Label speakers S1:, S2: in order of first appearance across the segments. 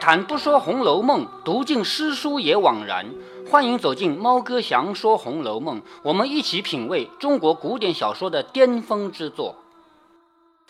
S1: 谈不说《红楼梦》，读尽诗书也枉然。欢迎走进猫哥祥说《红楼梦》，我们一起品味中国古典小说的巅峰之作。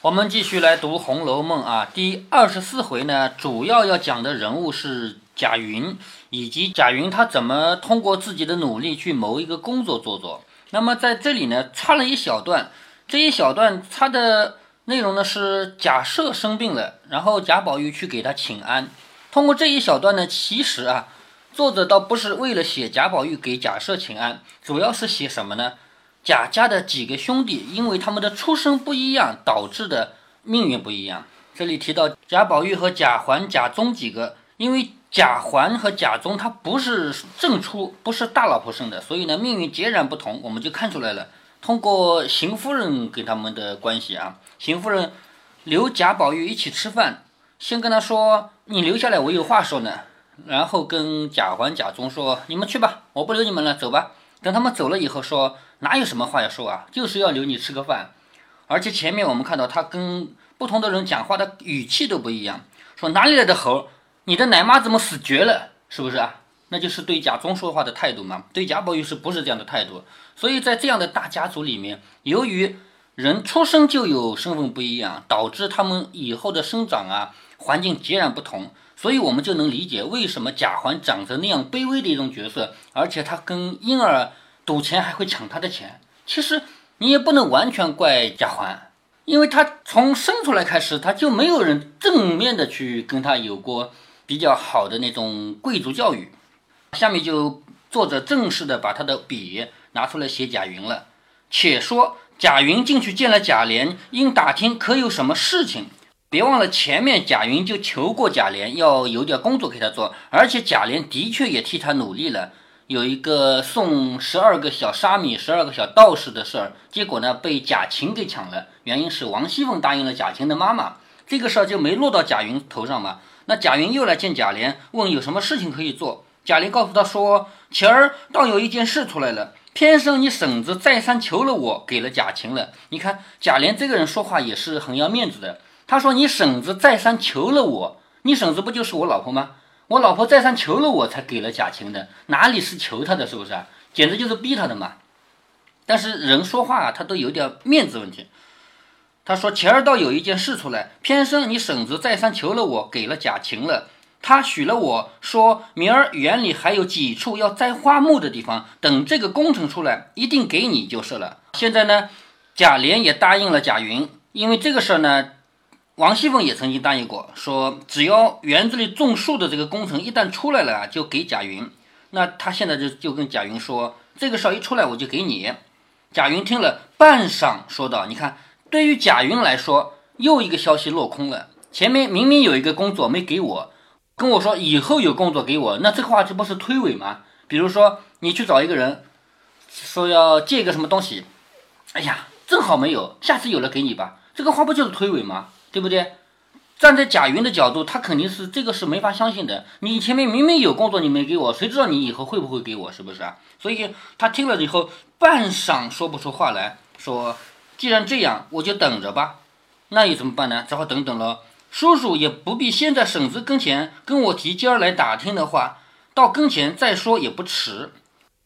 S1: 我们继续来读《红楼梦》啊，第二十四回呢，主要要讲的人物是贾云，以及贾云他怎么通过自己的努力去谋一个工作做做。那么在这里呢，插了一小段，这一小段插的。内容呢是贾赦生病了，然后贾宝玉去给他请安。通过这一小段呢，其实啊，作者倒不是为了写贾宝玉给贾赦请安，主要是写什么呢？贾家的几个兄弟，因为他们的出身不一样，导致的命运不一样。这里提到贾宝玉和贾环、贾宗几个，因为贾环和贾宗他不是正出，不是大老婆生的，所以呢命运截然不同，我们就看出来了。通过邢夫人给他们的关系啊。邢夫人留贾宝玉一起吃饭，先跟他说：“你留下来，我有话说呢。”然后跟贾环、贾忠说：“你们去吧，我不留你们了，走吧。”等他们走了以后，说：“哪有什么话要说啊？就是要留你吃个饭。”而且前面我们看到他跟不同的人讲话的语气都不一样，说：“哪里来的猴？你的奶妈怎么死绝了？是不是啊？”那就是对贾忠说话的态度嘛。对贾宝玉是不是这样的态度？所以在这样的大家族里面，由于人出生就有身份不一样，导致他们以后的生长啊环境截然不同，所以我们就能理解为什么贾环长着那样卑微的一种角色，而且他跟婴儿赌钱还会抢他的钱。其实你也不能完全怪贾环，因为他从生出来开始他就没有人正面的去跟他有过比较好的那种贵族教育。下面就作者正式的把他的笔拿出来写贾云了，且说。贾云进去见了贾琏，因打听可有什么事情。别忘了前面贾云就求过贾琏要有点工作给他做，而且贾琏的确也替他努力了，有一个送十二个小沙弥、十二个小道士的事儿，结果呢被贾琴给抢了。原因是王熙凤答应了贾琴的妈妈，这个事儿就没落到贾云头上嘛。那贾云又来见贾琏，问有什么事情可以做。贾琏告诉他说：“前儿倒有一件事出来了。”偏生你婶子再三求了我，给了贾琴了。你看贾琏这个人说话也是很要面子的。他说：“你婶子再三求了我，你婶子不就是我老婆吗？我老婆再三求了我才给了贾琴的，哪里是求他的，是不是啊？简直就是逼他的嘛。”但是人说话啊，他都有点面子问题。他说：“前儿倒有一件事出来，偏生你婶子再三求了我，给了贾琴了。”他许了我说，明儿园里还有几处要栽花木的地方，等这个工程出来，一定给你就是了。现在呢，贾琏也答应了贾云，因为这个事儿呢，王熙凤也曾经答应过，说只要园子里种树的这个工程一旦出来了，就给贾云。那他现在就就跟贾云说，这个事儿一出来我就给你。贾云听了半晌，说道：“你看，对于贾云来说，又一个消息落空了。前面明明有一个工作没给我。”跟我说以后有工作给我，那这话这不是推诿吗？比如说你去找一个人，说要借一个什么东西，哎呀，正好没有，下次有了给你吧，这个话不就是推诿吗？对不对？站在贾云的角度，他肯定是这个是没法相信的。你前面明明有工作你没给我，谁知道你以后会不会给我？是不是啊？所以他听了以后半晌说不出话来，说既然这样，我就等着吧。那又怎么办呢？只好等等了。叔叔也不必先在婶子跟前跟我提今儿来打听的话，到跟前再说也不迟。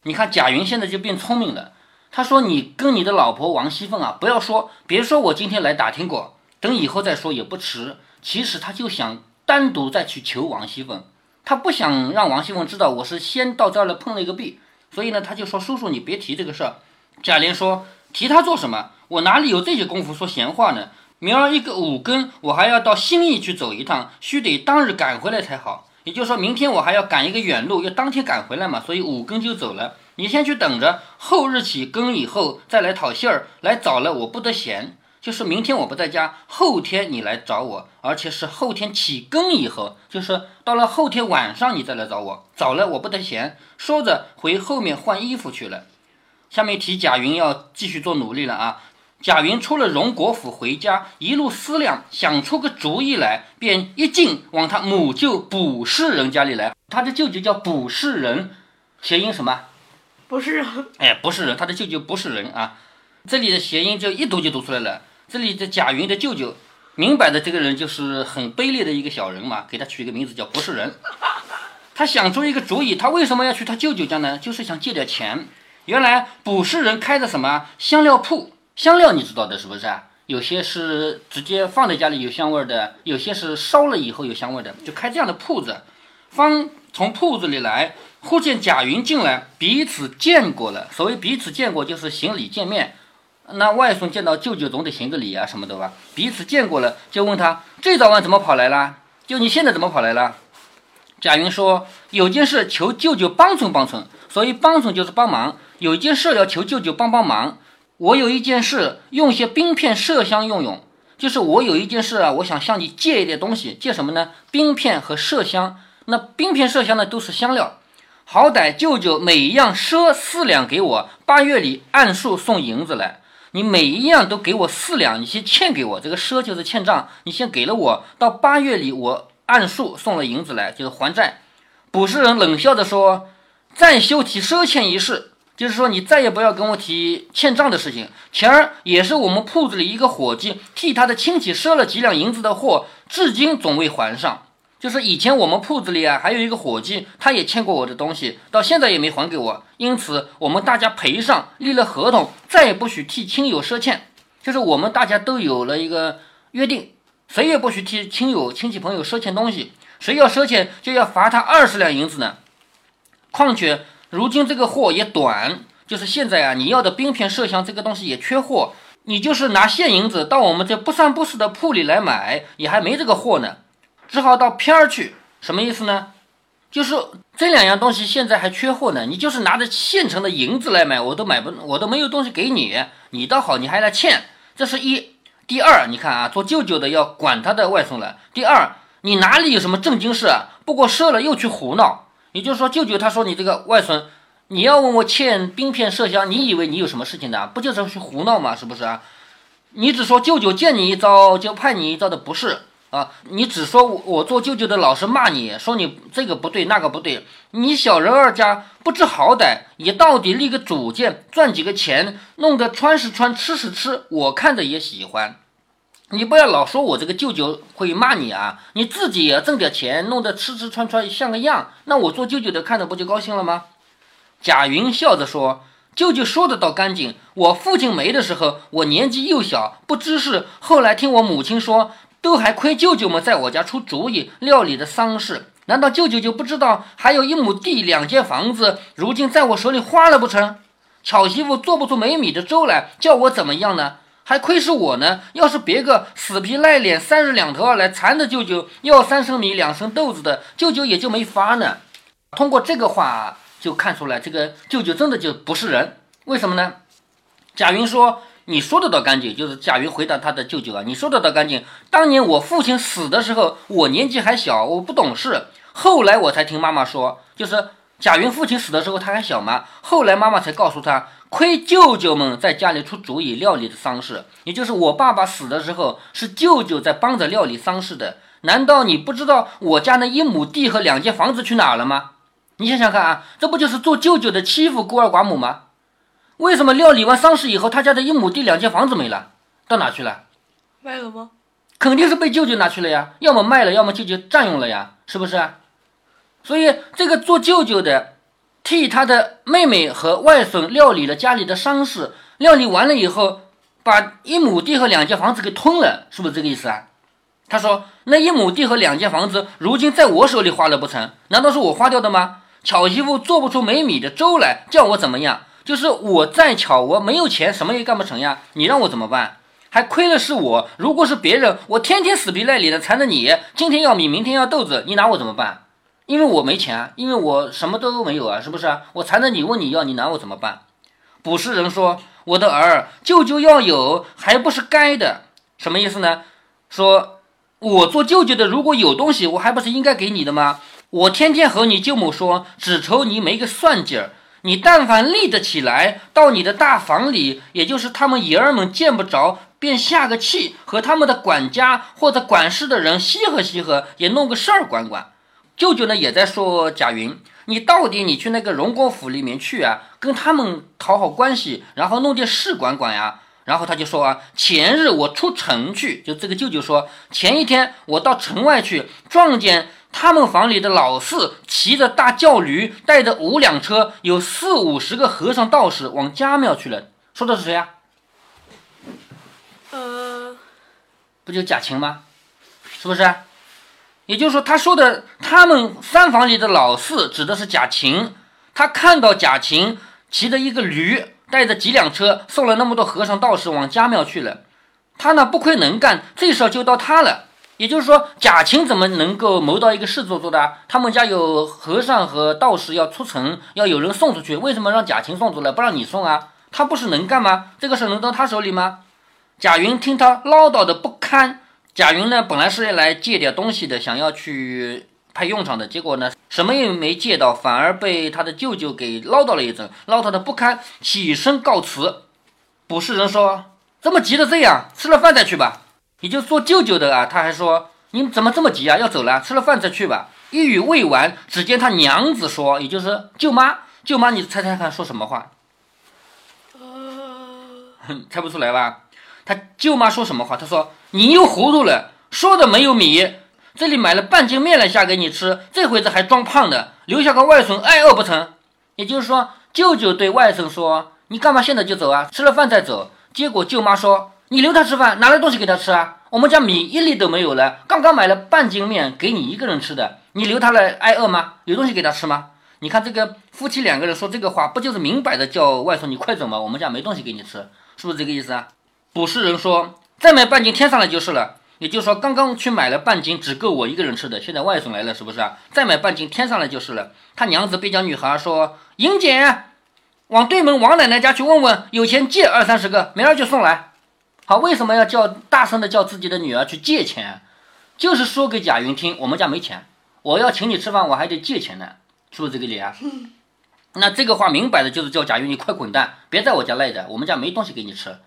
S1: 你看贾云现在就变聪明了，他说：“你跟你的老婆王熙凤啊，不要说，别说我今天来打听过，等以后再说也不迟。”其实他就想单独再去求王熙凤，他不想让王熙凤知道我是先到这儿来碰了一个壁，所以呢，他就说：“叔叔你别提这个事儿。”贾琏说：“提他做什么？我哪里有这些功夫说闲话呢？”明儿一个五更，我还要到兴义去走一趟，须得当日赶回来才好。也就是说明天我还要赶一个远路，要当天赶回来嘛，所以五更就走了。你先去等着，后日起更以后再来讨信儿。来早了我不得闲，就是明天我不在家，后天你来找我，而且是后天起更以后，就是到了后天晚上你再来找我。早了我不得闲。说着回后面换衣服去了。下面提贾云要继续做努力了啊。贾云出了荣国府回家，一路思量，想出个主意来，便一进往他母舅卜氏人家里来。他的舅舅叫卜氏人，谐音什么？
S2: 不是人。
S1: 哎，不是人，他的舅舅不是人啊。这里的谐音就一读就读出来了。这里的贾云的舅舅明摆的这个人就是很卑劣的一个小人嘛，给他取一个名字叫不是人。他想出一个主意，他为什么要去他舅舅家呢？就是想借点钱。原来卜氏人开的什么香料铺？香料你知道的是不是啊？有些是直接放在家里有香味的，有些是烧了以后有香味的，就开这样的铺子。方从铺子里来，忽见贾云进来，彼此见过了。所谓彼此见过，就是行礼见面。那外孙见到舅舅总得行个礼啊什么的吧？彼此见过了，就问他这早晚怎么跑来了？就你现在怎么跑来了？贾云说有件事求舅舅帮衬帮衬，所以帮衬就是帮忙。有一件事要求舅舅帮帮忙。我有一件事用些冰片麝香用用，就是我有一件事啊，我想向你借一点东西，借什么呢？冰片和麝香。那冰片麝香呢都是香料，好歹舅舅每一样赊四两给我，八月里按数送银子来。你每一样都给我四两，你先欠给我，这个赊就是欠账，你先给了我，到八月里我按数送了银子来，就是还债。卜氏人冷笑着说：“暂休提赊欠一事，就是说你再也不要跟我提欠账的事情。前儿也是我们铺子里一个伙计替他的亲戚赊了几两银子的货，至今总未还上。”就是以前我们铺子里啊，还有一个伙计，他也欠过我的东西，到现在也没还给我。因此，我们大家赔上，立了合同，再也不许替亲友赊欠。就是我们大家都有了一个约定，谁也不许替亲友、亲戚朋友赊欠东西。谁要赊欠，就要罚他二十两银子呢。况且如今这个货也短，就是现在啊，你要的冰片麝香这个东西也缺货，你就是拿现银子到我们这不三不四的铺里来买，也还没这个货呢。只好到片儿去，什么意思呢？就是这两样东西现在还缺货呢。你就是拿着现成的银子来买，我都买不，我都没有东西给你。你倒好，你还来欠，这是一。第二，你看啊，做舅舅的要管他的外孙了。第二，你哪里有什么正经事啊？不过赊了又去胡闹。也就是说，舅舅他说你这个外孙，你要问我欠冰片麝香，你以为你有什么事情的？不就是去胡闹吗？是不是啊？你只说舅舅见你一招就派你一招的不是。啊！你只说我做舅舅的老是骂你，说你这个不对那个不对，你小人二家不知好歹，也到底立个主见，赚几个钱，弄得穿是穿，吃是吃，我看着也喜欢。你不要老说我这个舅舅会骂你啊！你自己也要挣点钱，弄得吃吃穿穿像个样，那我做舅舅的看着不就高兴了吗？贾云笑着说：“舅舅说的倒干净。我父亲没的时候，我年纪幼小，不知事。后来听我母亲说。”都还亏舅舅们在我家出主意料理的丧事，难道舅舅就不知道还有一亩地两间房子，如今在我手里花了不成？巧媳妇做不出没米的粥来，叫我怎么样呢？还亏是我呢。要是别个死皮赖脸三日两头来缠着舅舅要三升米两升豆子的，舅舅也就没法呢。通过这个话就看出来，这个舅舅真的就不是人。为什么呢？贾云说。你说的倒干净，就是贾云回答他的舅舅啊。你说的倒干净。当年我父亲死的时候，我年纪还小，我不懂事。后来我才听妈妈说，就是贾云父亲死的时候他还小嘛。后来妈妈才告诉他，亏舅舅们在家里出主意料理的丧事，也就是我爸爸死的时候是舅舅在帮着料理丧事的。难道你不知道我家那一亩地和两间房子去哪了吗？你想想看啊，这不就是做舅舅的欺负孤儿寡母吗？为什么料理完丧事以后，他家的一亩地两间房子没了，到哪去了？
S2: 卖了吗？
S1: 肯定是被舅舅拿去了呀，要么卖了，要么舅舅占用了呀，是不是？所以这个做舅舅的，替他的妹妹和外孙料理了家里的丧事，料理完了以后，把一亩地和两间房子给吞了，是不是这个意思啊？他说那一亩地和两间房子，如今在我手里花了不成？难道是我花掉的吗？巧媳妇做不出没米的粥来，叫我怎么样？就是我再巧，我没有钱，什么也干不成呀！你让我怎么办？还亏了是我，如果是别人，我天天死皮赖脸的缠着你，今天要米，明天要豆子，你拿我怎么办？因为我没钱，因为我什么都没有啊，是不是？我缠着你问你要，你拿我怎么办？卜氏人说：“我的儿，舅舅要有，还不是该的？什么意思呢？说我做舅舅的，如果有东西，我还不是应该给你的吗？我天天和你舅母说，只愁你没个算计儿。”你但凡立得起来，到你的大房里，也就是他们爷儿们见不着，便下个气，和他们的管家或者管事的人稀和稀和，也弄个事儿管管。舅舅呢也在说贾云，你到底你去那个荣国府里面去啊，跟他们讨好关系，然后弄点事管管呀。然后他就说啊，前日我出城去，就这个舅舅说，前一天我到城外去，撞见他们房里的老四骑着大轿驴，带着五辆车，有四五十个和尚道士往家庙去了。说的是谁啊？
S2: 呃，
S1: 不就贾琴吗？是不是？也就是说，他说的他们三房里的老四指的是贾琴。他看到贾琴骑着一个驴，带着几辆车，送了那么多和尚道士往家庙去了。他呢不亏能干，这事就到他了。也就是说，贾琴怎么能够谋到一个事做做的？他们家有和尚和道士要出城，要有人送出去，为什么让贾琴送走了，不让你送啊？他不是能干吗？这个事能到他手里吗？贾云听他唠叨的不堪。贾云呢，本来是来借点东西的，想要去派用场的，结果呢，什么也没借到，反而被他的舅舅给唠叨了一阵，唠叨的不堪，起身告辞。卜士人说：“这么急的这样，吃了饭再去吧。”也就做舅舅的啊，他还说：“你怎么这么急啊？要走了，吃了饭再去吧。”一语未完，只见他娘子说：“也就是舅妈，舅妈，你猜猜看说什么话？
S2: 哼，
S1: 猜不出来吧？他舅妈说什么话？他说：“你又糊涂了，说的没有米，这里买了半斤面来下给你吃，这回子还装胖的，留下个外孙挨饿不成？”也就是说，舅舅对外甥说：“你干嘛现在就走啊？吃了饭再走。”结果舅妈说：“你留他吃饭，拿来东西给他吃啊？我们家米一粒都没有了，刚刚买了半斤面给你一个人吃的，你留他来挨饿吗？有东西给他吃吗？”你看这个夫妻两个人说这个话，不就是明摆着叫外孙你快走吗？我们家没东西给你吃，是不是这个意思啊？卜士人说：“再买半斤添上来就是了。”也就是说，刚刚去买了半斤，只够我一个人吃的。现在外孙来了，是不是啊？再买半斤添上来就是了。他娘子便叫女孩说：“莹姐，往对门王奶奶家去问问，有钱借二三十个，明儿就送来。”好，为什么要叫大声的叫自己的女儿去借钱？就是说给贾云听，我们家没钱，我要请你吃饭，我还得借钱呢，是不是这个理啊？那这个话明摆的就是叫贾云，你快滚蛋，别在我家赖着，我们家没东西给你吃。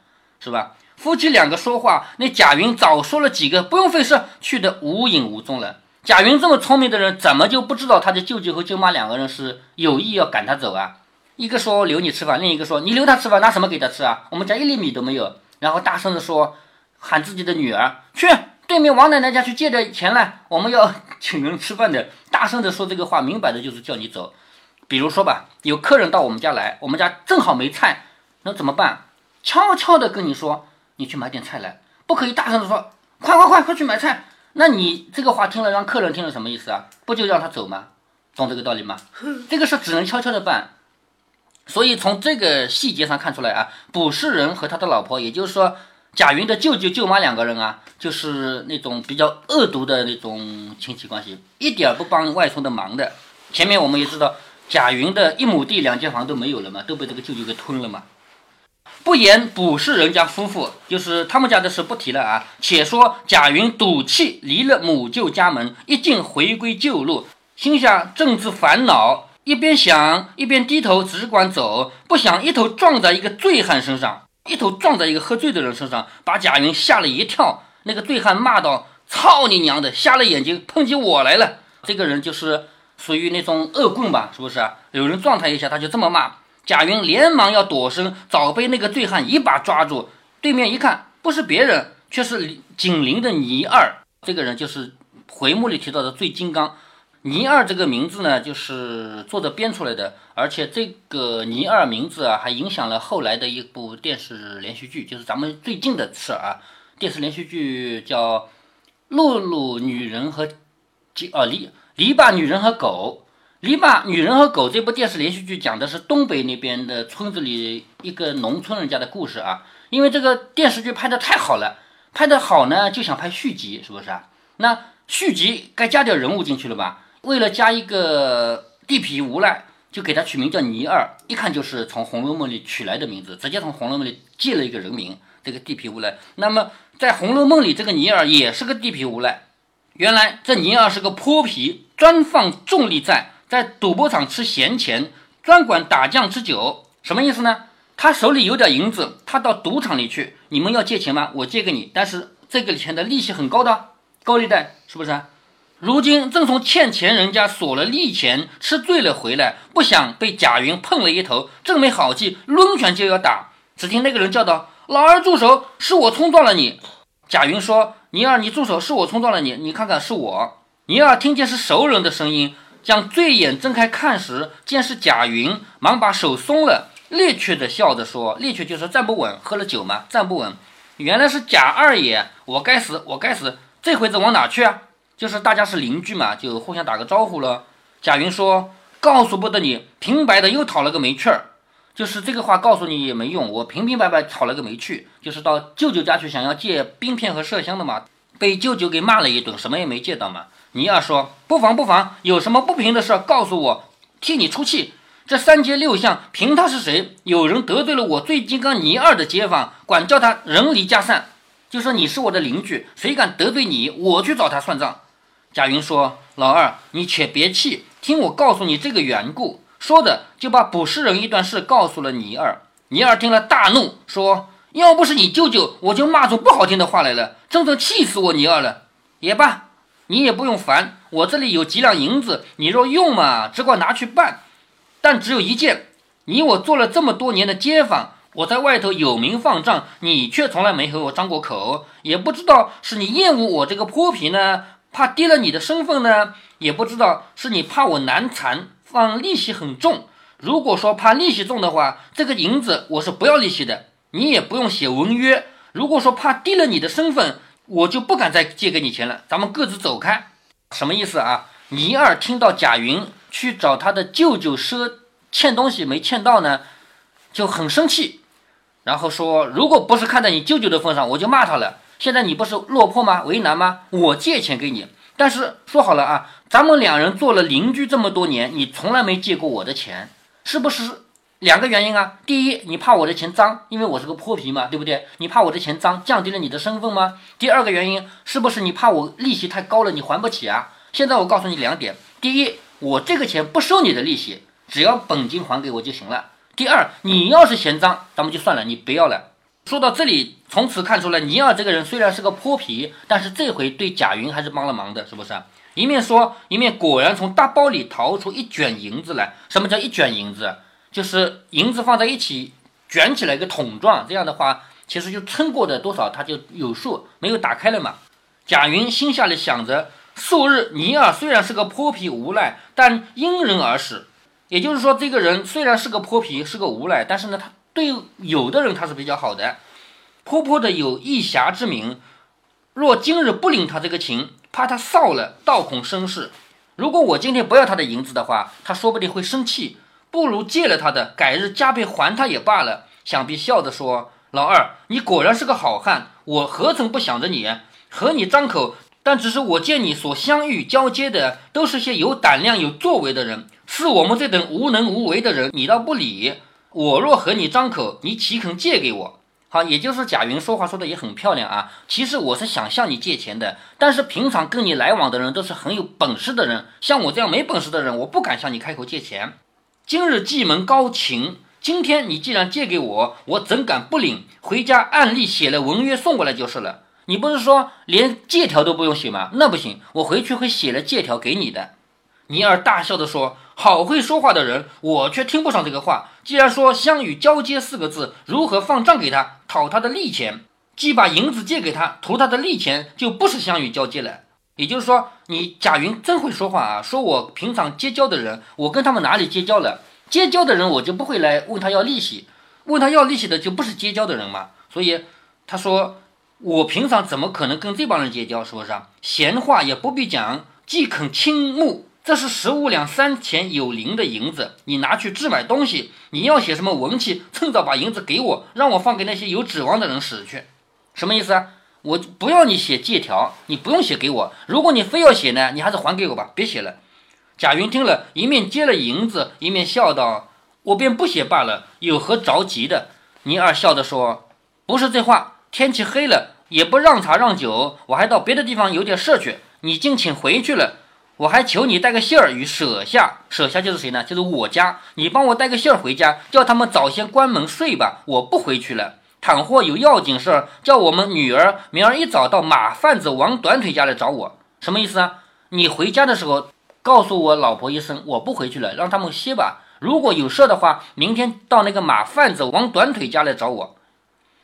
S1: 是吧？夫妻两个说话，那贾云早说了几个，不用费事，去的无影无踪了。贾云这么聪明的人，怎么就不知道他的舅舅和舅妈两个人是有意要赶他走啊？一个说留你吃饭，另一个说你留他吃饭，拿什么给他吃啊？我们家一粒米都没有。然后大声的说，喊自己的女儿去对面王奶奶家去借点钱来，我们要 请人吃饭的。大声的说这个话，明摆着就是叫你走。比如说吧，有客人到我们家来，我们家正好没菜，那怎么办？悄悄的跟你说，你去买点菜来，不可以大声的说，快快快快去买菜。那你这个话听了，让客人听了什么意思啊？不就让他走吗？懂这个道理吗？这个事只能悄悄的办。所以从这个细节上看出来啊，卜士人和他的老婆，也就是说贾云的舅舅舅妈两个人啊，就是那种比较恶毒的那种亲戚关系，一点不帮外孙的忙的。前面我们也知道，贾云的一亩地两间房都没有了嘛，都被这个舅舅给吞了嘛。不言卜士人家夫妇，就是他们家的事不提了啊。且说贾云赌气离了母舅家门，一进回归旧路，心下正自烦恼，一边想一边低头只管走，不想一头撞在一个醉汉身上，一头撞在一个喝醉的人身上，把贾云吓了一跳。那个醉汉骂道：“操你娘的，瞎了眼睛，碰起我来了！”这个人就是属于那种恶棍吧？是不是？有人撞他一下，他就这么骂。贾云连忙要躲身，早被那个醉汉一把抓住。对面一看，不是别人，却是紧邻的倪二。这个人就是回目里提到的醉金刚。倪二这个名字呢，就是作者编出来的，而且这个倪二名字啊，还影响了后来的一部电视连续剧，就是咱们最近的事啊。电视连续剧叫《露露女人和鸡》哦，篱篱笆女人和狗。篱笆女人和狗这部电视连续剧讲的是东北那边的村子里一个农村人家的故事啊。因为这个电视剧拍的太好了，拍的好呢，就想拍续集，是不是啊？那续集该加点人物进去了吧？为了加一个地痞无赖，就给他取名叫倪二，一看就是从《红楼梦》里取来的名字，直接从《红楼梦》里借了一个人名，这个地痞无赖。那么在《红楼梦》里，这个倪二也是个地痞无赖。原来这倪二是个泼皮，专放重利债。在赌博场吃闲钱，专管打酱吃酒，什么意思呢？他手里有点银子，他到赌场里去，你们要借钱吗？我借给你，但是这个钱的利息很高的，高利贷是不是？如今正从欠钱人家索了利钱，吃醉了回来，不想被贾云碰了一头，正没好气，抡拳就要打。只听那个人叫道：“老二住手，是我冲撞了你。贾云说：“尼尔，你住手，是我冲撞了你，你看看是我。”尼尔听见是熟人的声音，将醉眼睁开看时，见是贾云，忙把手松了，趔趄的笑着说：“趔趄就是站不稳，喝了酒嘛，站不稳。原来是贾二爷，我该死，我该死，这回子往哪去啊？就是大家是邻居嘛，就互相打个招呼了。”贾云说：“告诉不得你，平白的又讨了个没趣儿。”就是这个话告诉你也没用，我平平白白讨了个没趣，就是到舅舅家去想要借冰片和麝香的嘛，被舅舅给骂了一顿，什么也没借到嘛。尼二说不妨不妨，有什么不平的事告诉我，替你出气。这三街六巷凭他是谁？有人得罪了我最金刚尼二的街坊，管叫他人离家散。就说你是我的邻居，谁敢得罪你，我去找他算账。贾云说老二，你且别气，听我告诉你这个缘故。说着，就把捕食人一段事告诉了尼二。尼二听了大怒，说：“要不是你舅舅，我就骂出不好听的话来了，真正气死我你二了。也罢，你也不用烦，我这里有几两银子，你若用嘛，只管拿去办。但只有一件，你我做了这么多年的街坊，我在外头有名放账，你却从来没和我张过口，也不知道是你厌恶我这个泼皮呢，怕跌了你的身份呢，也不知道是你怕我难缠。”放利息很重，如果说怕利息重的话，这个银子我是不要利息的，你也不用写文约。如果说怕低了你的身份，我就不敢再借给你钱了，咱们各自走开。什么意思啊？尼二听到贾云去找他的舅舅赊欠东西没欠到呢，就很生气，然后说，如果不是看在你舅舅的份上，我就骂他了。现在你不是落魄吗？为难吗？我借钱给你。但是说好了啊，咱们两人做了邻居这么多年，你从来没借过我的钱，是不是两个原因啊？第一，你怕我的钱脏，因为我是个泼皮嘛，对不对？你怕我的钱脏，降低了你的身份吗？第二个原因，是不是你怕我利息太高了，你还不起啊？现在我告诉你两点：第一，我这个钱不收你的利息，只要本金还给我就行了；第二，你要是嫌脏，咱们就算了，你不要了。说到这里，从此看出来，尼尔这个人虽然是个泼皮，但是这回对贾云还是帮了忙的，是不是？一面说，一面果然从大包里掏出一卷银子来。什么叫一卷银子？就是银子放在一起卷起来一个桶状，这样的话，其实就称过的多少，他就有数，没有打开了嘛。贾云心下里想着，数日尼尔虽然是个泼皮无赖，但因人而使。也就是说，这个人虽然是个泼皮，是个无赖，但是呢，他。对有的人他是比较好的，泼泼的有义侠之名。若今日不领他这个情，怕他臊了，倒恐生事。如果我今天不要他的银子的话，他说不定会生气。不如借了他的，改日加倍还他也罢了。想必笑着说：“老二，你果然是个好汉，我何曾不想着你，和你张口。但只是我见你所相遇交接的，都是些有胆量、有作为的人，是我们这等无能无为的人，你倒不理。”我若和你张口，你岂肯借给我？好，也就是贾云说话说的也很漂亮啊。其实我是想向你借钱的，但是平常跟你来往的人都是很有本事的人，像我这样没本事的人，我不敢向你开口借钱。今日蓟门高情，今天你既然借给我，我怎敢不领？回家按例写了文约送过来就是了。你不是说连借条都不用写吗？那不行，我回去会写了借条给你的。尼尔大笑地说。好会说话的人，我却听不上这个话。既然说相与交接四个字，如何放账给他讨他的利钱？既把银子借给他图他的利钱，就不是相与交接了。也就是说，你贾云真会说话啊！说我平常结交的人，我跟他们哪里结交了？结交的人我就不会来问他要利息，问他要利息的就不是结交的人嘛。所以他说我平常怎么可能跟这帮人结交？是不是？闲话也不必讲，既肯倾慕。这是十五两三钱有零的银子，你拿去置买东西。你要写什么文契，趁早把银子给我，让我放给那些有指望的人使去。什么意思啊？我不要你写借条，你不用写给我。如果你非要写呢，你还是还给我吧，别写了。贾云听了一面接了银子，一面笑道：“我便不写罢了，有何着急的？”倪二笑着说：“不是这话，天气黑了，也不让茶让酒，我还到别的地方有点事去。你竟请回去了。”我还求你带个信儿与舍下，舍下就是谁呢？就是我家。你帮我带个信儿回家，叫他们早些关门睡吧。我不回去了。倘或有要紧事儿，叫我们女儿明儿一早到马贩子王短腿家来找我。什么意思啊？你回家的时候告诉我老婆一声，我不回去了，让他们歇吧。如果有事的话，明天到那个马贩子王短腿家来找我。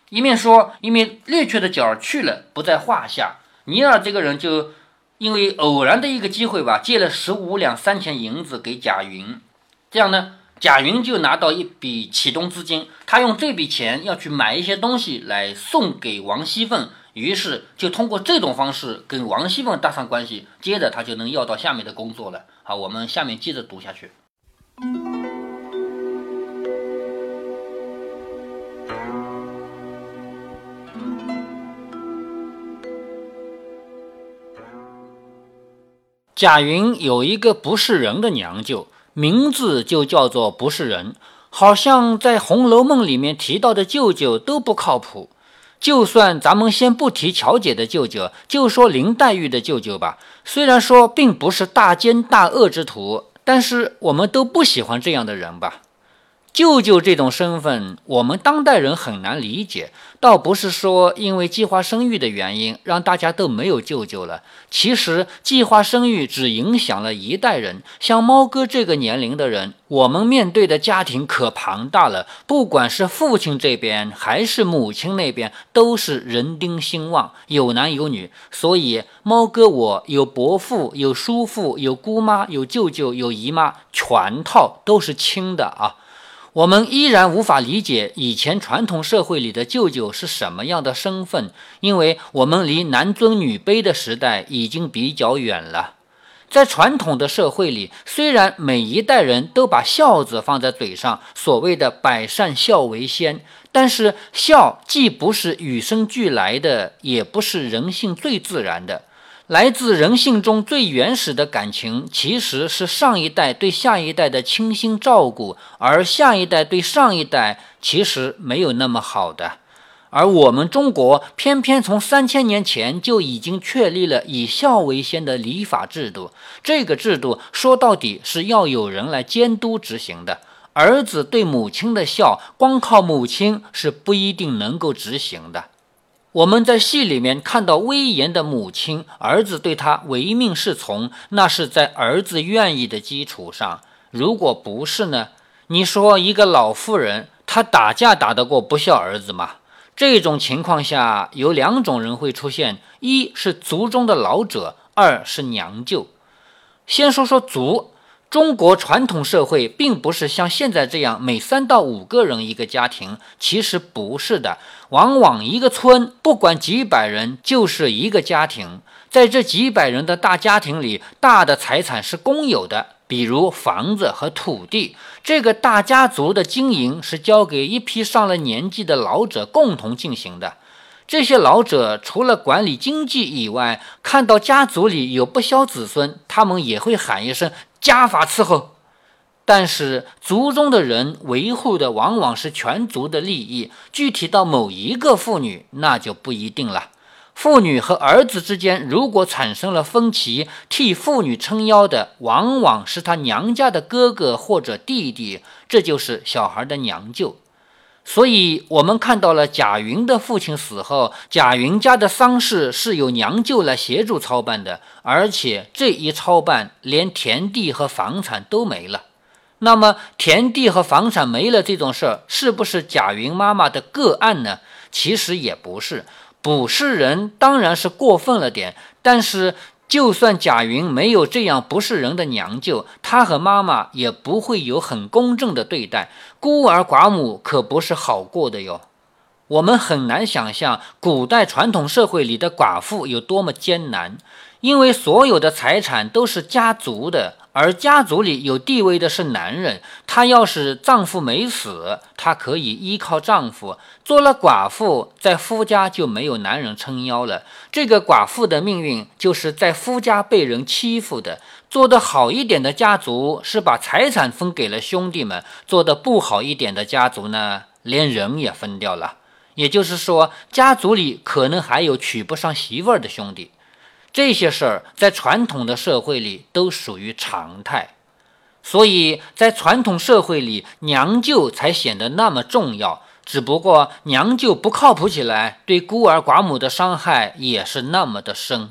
S1: 一面说，一面略缺的角去了，不在话下。尼尔这个人就因为偶然的一个机会吧，借了十五两三钱银子给贾云，这样呢，贾云就拿到一笔启动资金，他用这笔钱要去买一些东西来送给王熙凤。于是就通过这种方式跟王熙凤搭上关系，接着他就能要到下面的工作了。好，我们下面接着读下去。贾云有一个不是人的娘舅，名字就叫做不是人，好像在《红楼梦》里面提到的舅舅都不靠谱。就算咱们先不提乔姐的舅舅，就说林黛玉的舅舅吧。虽然说并不是大奸大恶之徒，但是我们都不喜欢这样的人吧。舅舅这种身份，我们当代人很难理解。倒不是说因为计划生育的原因，让大家都没有舅舅了。其实计划生育只影响了一代人。像猫哥这个年龄的人，我们面对的家庭可庞大了。不管是父亲这边还是母亲那边，都是人丁兴旺，有男有女。所以猫哥我有伯父、有叔父、有姑妈、有舅舅、有姨妈，全套都是亲的啊。我们依然无法理解以前传统社会里的舅舅是什么样的身份，因为我们离男尊女卑的时代已经比较远了。在传统的社会里，虽然每一代人都把孝字放在嘴上，所谓的百善孝为先，但是孝既不是与生俱来的，也不是人性最自然的。来自人性中最原始的感情，其实是上一代对下一代的倾心照顾，而下一代对上一代其实没有那么好的。而我们中国偏偏从三千年前就已经确立了以孝为先的礼法制度，这个制度说到底是要有人来监督执行的。儿子对母亲的孝，光靠母亲是不一定能够执行的。我们在戏里面看到威严的母亲，儿子对他唯命是从，那是在儿子愿意的基础上。如果不是呢？你说一个老妇人，她打架打得过不孝儿子吗？这种情况下有两种人会出现：一是族中的老者，二是娘舅。先说说族。中国传统社会并不是像现在这样每三到五个人一个家庭，其实不是的。往往一个村不管几百人就是一个家庭，在这几百人的大家庭里，大的财产是公有的，比如房子和土地。这个大家族的经营是交给一批上了年纪的老者共同进行的。这些老者除了管理经济以外，看到家族里有不肖子孙，他们也会喊一声。家法伺候，但是族中的人维护的往往是全族的利益。具体到某一个妇女，那就不一定了。妇女和儿子之间如果产生了分歧，替妇女撑腰的往往是她娘家的哥哥或者弟弟，这就是小孩的娘舅。所以，我们看到了贾云的父亲死后，贾云家的丧事是由娘舅来协助操办的，而且这一操办，连田地和房产都没了。那么，田地和房产没了这种事儿，是不是贾云妈妈的个案呢？其实也不是，不是人当然是过分了点，但是。就算贾云没有这样不是人的娘舅，他和妈妈也不会有很公正的对待。孤儿寡母可不是好过的哟。我们很难想象古代传统社会里的寡妇有多么艰难，因为所有的财产都是家族的。而家族里有地位的是男人，她要是丈夫没死，她可以依靠丈夫；做了寡妇，在夫家就没有男人撑腰了。这个寡妇的命运就是在夫家被人欺负的。做得好一点的家族是把财产分给了兄弟们，做得不好一点的家族呢，连人也分掉了。也就是说，家族里可能还有娶不上媳妇儿的兄弟。这些事儿在传统的社会里都属于常态，所以在传统社会里，娘舅才显得那么重要。只不过娘舅不靠谱起来，对孤儿寡母的伤害也是那么的深。